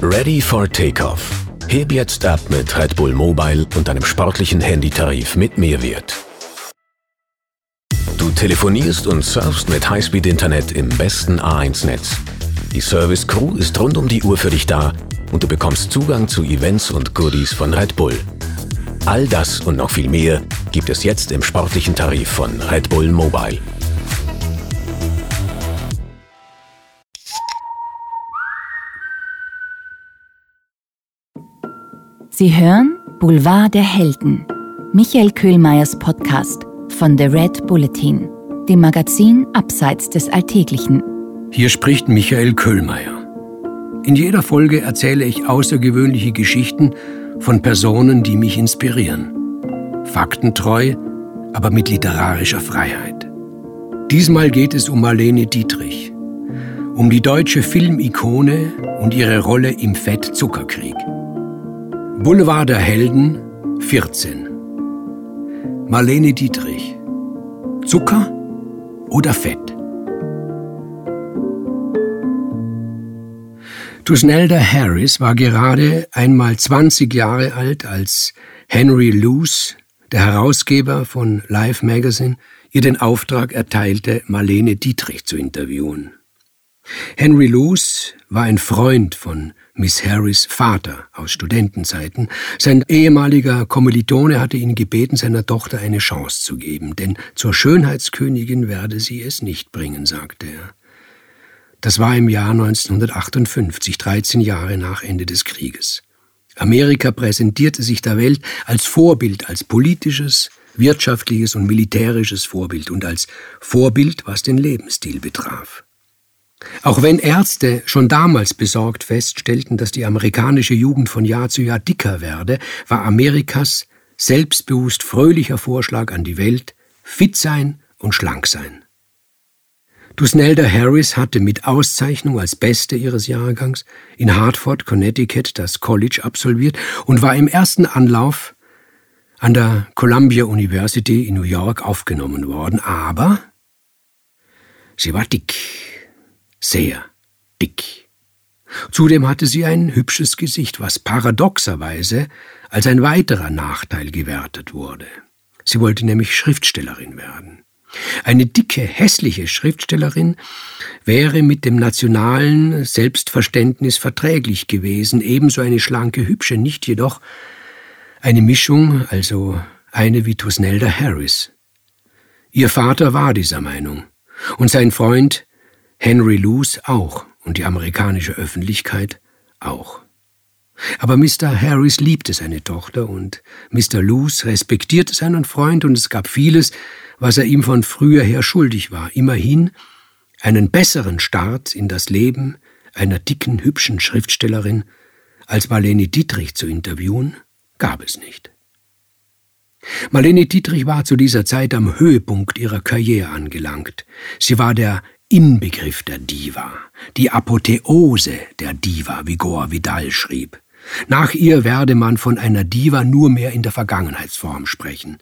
Ready for Takeoff. Heb jetzt ab mit Red Bull Mobile und einem sportlichen Handytarif mit Mehrwert. Du telefonierst und surfst mit Highspeed-Internet im besten A1-Netz. Die Service Crew ist rund um die Uhr für dich da und du bekommst Zugang zu Events und Goodies von Red Bull. All das und noch viel mehr gibt es jetzt im sportlichen Tarif von Red Bull Mobile. Sie hören Boulevard der Helden, Michael Köhlmeiers Podcast von The Red Bulletin, dem Magazin Abseits des Alltäglichen. Hier spricht Michael Köhlmeier. In jeder Folge erzähle ich außergewöhnliche Geschichten von Personen, die mich inspirieren. Faktentreu, aber mit literarischer Freiheit. Diesmal geht es um Marlene Dietrich, um die deutsche Filmikone und ihre Rolle im Fett-Zuckerkrieg. Boulevard der Helden 14. Marlene Dietrich. Zucker oder Fett? Tusnelda Harris war gerade einmal 20 Jahre alt, als Henry Luce, der Herausgeber von Life Magazine, ihr den Auftrag erteilte, Marlene Dietrich zu interviewen. Henry Luce war ein Freund von Miss Harris Vater aus Studentenzeiten. Sein ehemaliger Kommilitone hatte ihn gebeten, seiner Tochter eine Chance zu geben, denn zur Schönheitskönigin werde sie es nicht bringen, sagte er. Das war im Jahr 1958, 13 Jahre nach Ende des Krieges. Amerika präsentierte sich der Welt als Vorbild, als politisches, wirtschaftliches und militärisches Vorbild und als Vorbild, was den Lebensstil betraf. Auch wenn Ärzte schon damals besorgt feststellten, dass die amerikanische Jugend von Jahr zu Jahr dicker werde, war Amerikas selbstbewusst fröhlicher Vorschlag an die Welt fit sein und schlank sein. Dusnelda Harris hatte mit Auszeichnung als Beste ihres Jahrgangs in Hartford, Connecticut das College absolviert und war im ersten Anlauf an der Columbia University in New York aufgenommen worden, aber sie war dick sehr dick. Zudem hatte sie ein hübsches Gesicht, was paradoxerweise als ein weiterer Nachteil gewertet wurde. Sie wollte nämlich Schriftstellerin werden. Eine dicke, hässliche Schriftstellerin wäre mit dem nationalen Selbstverständnis verträglich gewesen, ebenso eine schlanke, hübsche nicht, jedoch eine Mischung, also eine wie Tusnelda Harris. Ihr Vater war dieser Meinung, und sein Freund Henry Luce auch und die amerikanische Öffentlichkeit auch. Aber Mr. Harris liebte seine Tochter und Mr. Luce respektierte seinen Freund und es gab vieles, was er ihm von früher her schuldig war. Immerhin einen besseren Start in das Leben einer dicken, hübschen Schriftstellerin als Marlene Dietrich zu interviewen, gab es nicht. Marlene Dietrich war zu dieser Zeit am Höhepunkt ihrer Karriere angelangt. Sie war der Inbegriff der Diva, die Apotheose der Diva, wie Goa Vidal schrieb. Nach ihr werde man von einer Diva nur mehr in der Vergangenheitsform sprechen.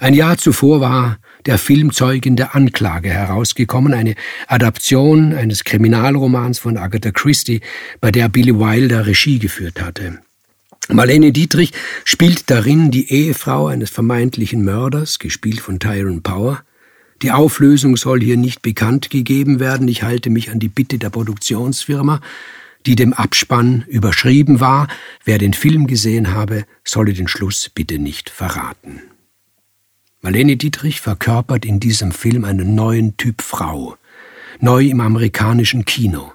Ein Jahr zuvor war der Film Zeugin der Anklage herausgekommen, eine Adaption eines Kriminalromans von Agatha Christie, bei der Billy Wilder Regie geführt hatte. Marlene Dietrich spielt darin die Ehefrau eines vermeintlichen Mörders, gespielt von Tyrone Power, die Auflösung soll hier nicht bekannt gegeben werden. Ich halte mich an die Bitte der Produktionsfirma, die dem Abspann überschrieben war. Wer den Film gesehen habe, solle den Schluss bitte nicht verraten. Marlene Dietrich verkörpert in diesem Film einen neuen Typ Frau, neu im amerikanischen Kino.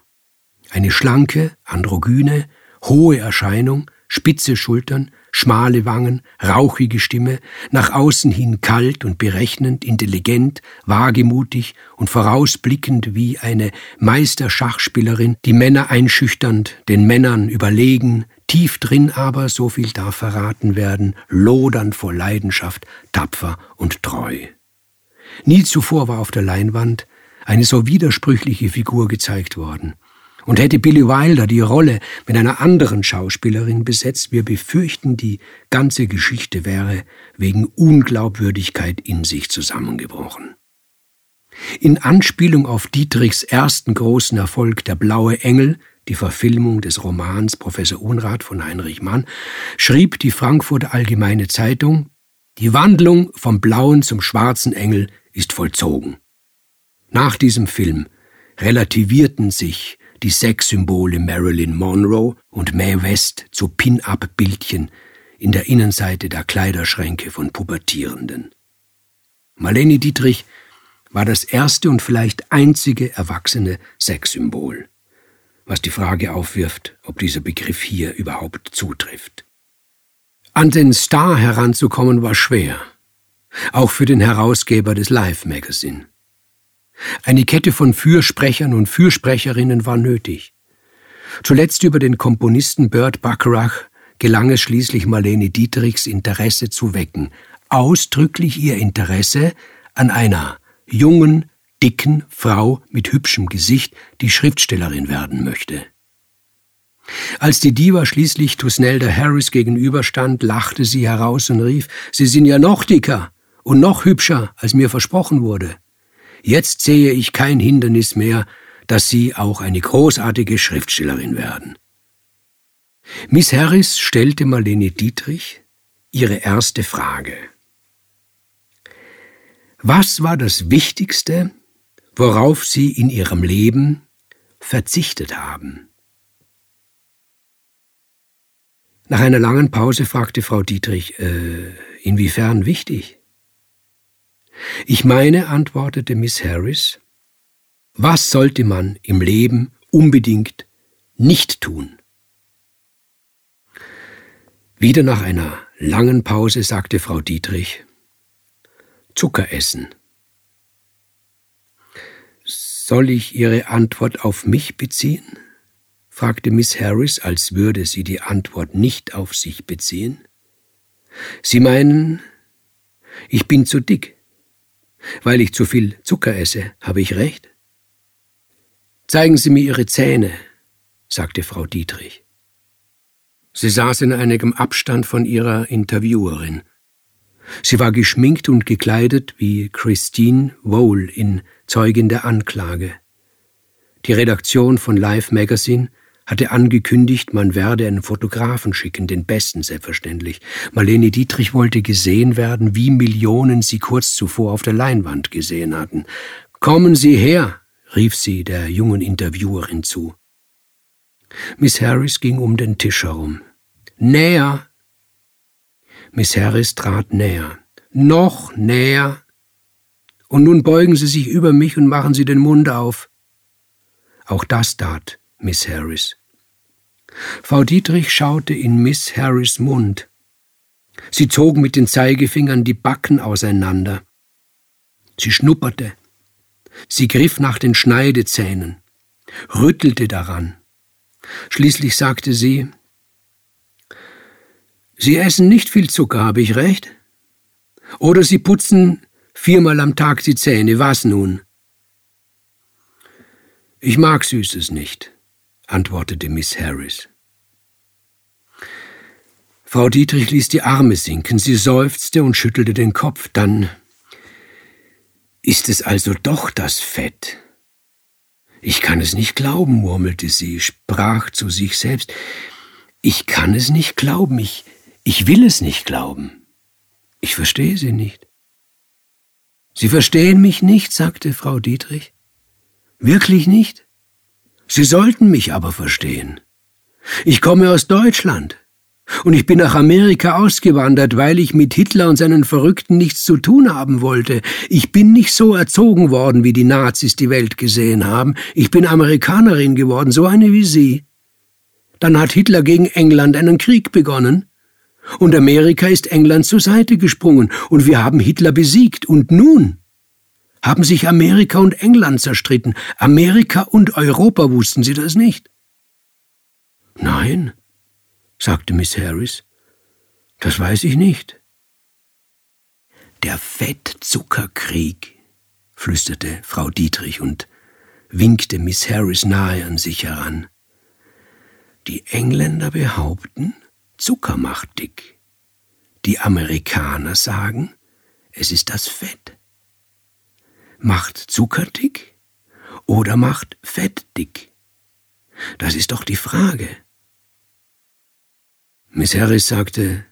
Eine schlanke, androgyne, hohe Erscheinung, spitze Schultern, schmale Wangen, rauchige Stimme, nach außen hin kalt und berechnend, intelligent, wagemutig und vorausblickend wie eine Meisterschachspielerin, die Männer einschüchternd, den Männern überlegen, tief drin aber, so viel darf verraten werden, lodern vor Leidenschaft, tapfer und treu. Nie zuvor war auf der Leinwand eine so widersprüchliche Figur gezeigt worden. Und hätte Billy Wilder die Rolle mit einer anderen Schauspielerin besetzt, wir befürchten, die ganze Geschichte wäre wegen Unglaubwürdigkeit in sich zusammengebrochen. In Anspielung auf Dietrichs ersten großen Erfolg Der blaue Engel, die Verfilmung des Romans Professor Unrat von Heinrich Mann, schrieb die Frankfurter Allgemeine Zeitung, die Wandlung vom blauen zum schwarzen Engel ist vollzogen. Nach diesem Film relativierten sich die Sexsymbole Marilyn Monroe und Mae West zu Pin-up-Bildchen in der Innenseite der Kleiderschränke von Pubertierenden. Marlene Dietrich war das erste und vielleicht einzige erwachsene Sexsymbol, was die Frage aufwirft, ob dieser Begriff hier überhaupt zutrifft. An den Star heranzukommen war schwer, auch für den Herausgeber des Life Magazine. Eine Kette von Fürsprechern und Fürsprecherinnen war nötig. Zuletzt über den Komponisten Burt Bacharach gelang es schließlich Marlene Dietrichs Interesse zu wecken, ausdrücklich ihr Interesse an einer jungen, dicken Frau mit hübschem Gesicht, die Schriftstellerin werden möchte. Als die Diva schließlich Tusnelda Harris gegenüberstand, lachte sie heraus und rief, Sie sind ja noch dicker und noch hübscher, als mir versprochen wurde. Jetzt sehe ich kein Hindernis mehr, dass Sie auch eine großartige Schriftstellerin werden. Miss Harris stellte Marlene Dietrich ihre erste Frage. Was war das Wichtigste, worauf Sie in Ihrem Leben verzichtet haben? Nach einer langen Pause fragte Frau Dietrich, äh, inwiefern wichtig? Ich meine, antwortete Miss Harris, was sollte man im Leben unbedingt nicht tun? Wieder nach einer langen Pause sagte Frau Dietrich, Zucker essen. Soll ich Ihre Antwort auf mich beziehen? fragte Miss Harris, als würde sie die Antwort nicht auf sich beziehen. Sie meinen, ich bin zu dick. Weil ich zu viel Zucker esse, habe ich recht? Zeigen Sie mir Ihre Zähne, sagte Frau Dietrich. Sie saß in einigem Abstand von ihrer Interviewerin. Sie war geschminkt und gekleidet wie Christine Vole in Zeugin der Anklage. Die Redaktion von Life Magazine hatte angekündigt, man werde einen Fotografen schicken, den besten selbstverständlich. Marlene Dietrich wollte gesehen werden, wie Millionen sie kurz zuvor auf der Leinwand gesehen hatten. Kommen Sie her, rief sie der jungen Interviewerin zu. Miss Harris ging um den Tisch herum. Näher, Miss Harris trat näher. Noch näher. Und nun beugen Sie sich über mich und machen Sie den Mund auf. Auch das tat Miss Harris. Frau Dietrich schaute in Miss Harris Mund. Sie zog mit den Zeigefingern die Backen auseinander. Sie schnupperte. Sie griff nach den Schneidezähnen, rüttelte daran. Schließlich sagte sie, Sie essen nicht viel Zucker, habe ich recht? Oder Sie putzen viermal am Tag die Zähne, was nun? Ich mag Süßes nicht, antwortete Miss Harris. Frau Dietrich ließ die Arme sinken, sie seufzte und schüttelte den Kopf, dann ist es also doch das Fett. Ich kann es nicht glauben, murmelte sie, sprach zu sich selbst. Ich kann es nicht glauben, ich, ich will es nicht glauben. Ich verstehe Sie nicht. Sie verstehen mich nicht, sagte Frau Dietrich. Wirklich nicht? Sie sollten mich aber verstehen. Ich komme aus Deutschland. Und ich bin nach Amerika ausgewandert, weil ich mit Hitler und seinen Verrückten nichts zu tun haben wollte. Ich bin nicht so erzogen worden, wie die Nazis die Welt gesehen haben. Ich bin Amerikanerin geworden, so eine wie Sie. Dann hat Hitler gegen England einen Krieg begonnen. Und Amerika ist England zur Seite gesprungen und wir haben Hitler besiegt. Und nun haben sich Amerika und England zerstritten. Amerika und Europa wussten Sie das nicht? Nein, sagte Miss Harris. Das weiß ich nicht. Der Fettzuckerkrieg, flüsterte Frau Dietrich und winkte Miss Harris nahe an sich heran. Die Engländer behaupten, Zucker macht dick. Die Amerikaner sagen, es ist das Fett. Macht Zucker dick oder macht Fett dick? Das ist doch die Frage. Miss Harris sagte,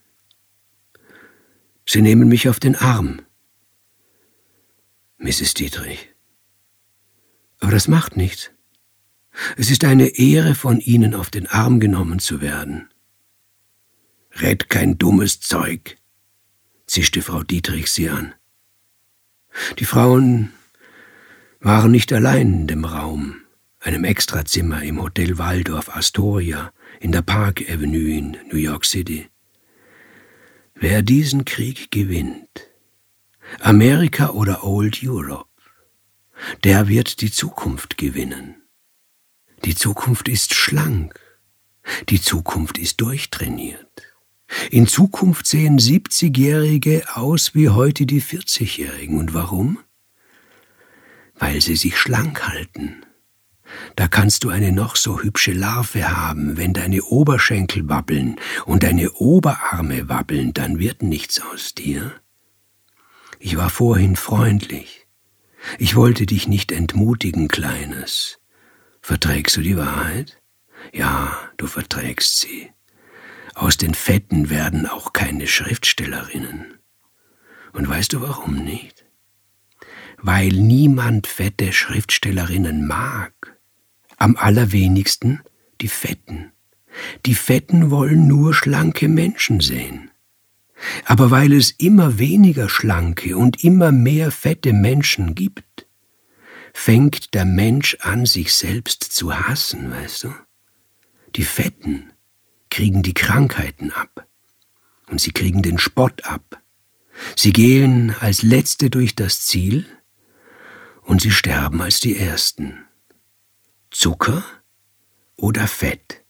Sie nehmen mich auf den Arm. Mrs. Dietrich. Aber das macht nichts. Es ist eine Ehre, von Ihnen auf den Arm genommen zu werden. Red kein dummes Zeug, zischte Frau Dietrich sie an. Die Frauen waren nicht allein in dem Raum, einem Extrazimmer im Hotel Waldorf Astoria in der Park Avenue in New York City. Wer diesen Krieg gewinnt, Amerika oder Old Europe, der wird die Zukunft gewinnen. Die Zukunft ist schlank, die Zukunft ist durchtrainiert. In Zukunft sehen 70-Jährige aus wie heute die 40-Jährigen. Und warum? Weil sie sich schlank halten. Da kannst du eine noch so hübsche Larve haben, wenn deine Oberschenkel wabbeln und deine Oberarme wabbeln, dann wird nichts aus dir. Ich war vorhin freundlich. Ich wollte dich nicht entmutigen, Kleines. Verträgst du die Wahrheit? Ja, du verträgst sie. Aus den Fetten werden auch keine Schriftstellerinnen. Und weißt du warum nicht? Weil niemand fette Schriftstellerinnen mag. Am allerwenigsten die Fetten. Die Fetten wollen nur schlanke Menschen sehen. Aber weil es immer weniger schlanke und immer mehr fette Menschen gibt, fängt der Mensch an, sich selbst zu hassen, weißt du? Die Fetten kriegen die Krankheiten ab und sie kriegen den Spott ab. Sie gehen als Letzte durch das Ziel und sie sterben als die Ersten. Zucker oder Fett?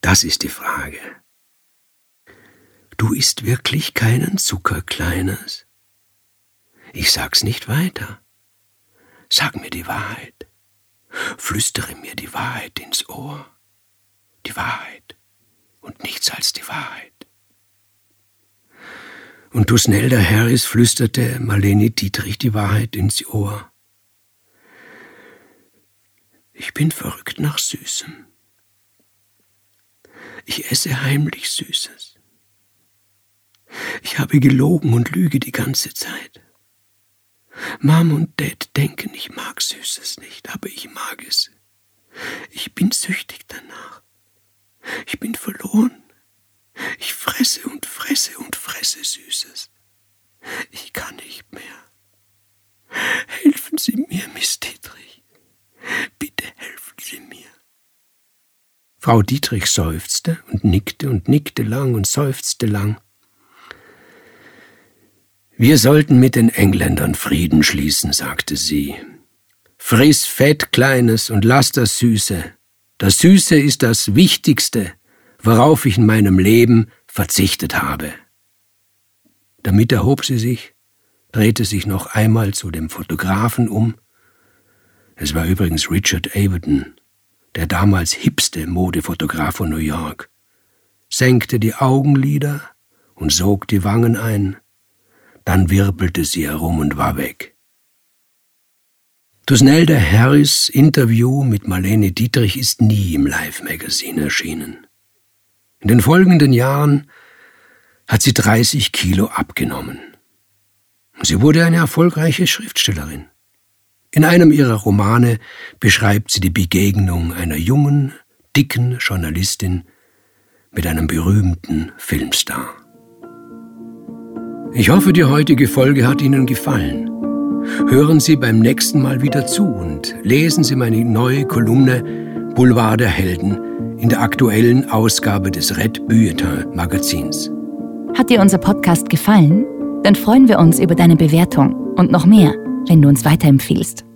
Das ist die Frage. Du isst wirklich keinen Zucker, Kleines? Ich sag's nicht weiter. Sag mir die Wahrheit. Flüstere mir die Wahrheit ins Ohr. Die Wahrheit und nichts als die Wahrheit. Und Dusnelda Harris flüsterte Marlene Dietrich die Wahrheit ins Ohr. Ich bin verrückt nach Süßem. Ich esse heimlich Süßes. Ich habe gelogen und lüge die ganze Zeit. Mom und Dad denken, ich mag Süßes nicht, aber ich mag es. Ich bin süchtig danach. Ich bin verloren. Ich fresse und fresse und fresse Süßes. Ich kann nicht mehr. Helfen Sie mir, Miss Dietrich. Bitte helfen Sie mir. Frau Dietrich seufzte und nickte und nickte lang und seufzte lang. Wir sollten mit den Engländern Frieden schließen, sagte sie. Friss Fett, Kleines, und lass das Süße. Das Süße ist das Wichtigste, worauf ich in meinem Leben verzichtet habe. Damit erhob sie sich, drehte sich noch einmal zu dem Fotografen um. Es war übrigens Richard Avedon, der damals hipste Modefotograf von New York, senkte die Augenlider und sog die Wangen ein, dann wirbelte sie herum und war weg. Tusnelda Harris Interview mit Marlene Dietrich ist nie im Live Magazine erschienen. In den folgenden Jahren hat sie 30 Kilo abgenommen. Sie wurde eine erfolgreiche Schriftstellerin. In einem ihrer Romane beschreibt sie die Begegnung einer jungen, dicken Journalistin mit einem berühmten Filmstar. Ich hoffe, die heutige Folge hat Ihnen gefallen. Hören Sie beim nächsten Mal wieder zu und lesen Sie meine neue Kolumne Boulevard der Helden in der aktuellen Ausgabe des Red Bulletin Magazins. Hat dir unser Podcast gefallen? Dann freuen wir uns über deine Bewertung und noch mehr, wenn du uns weiterempfiehlst.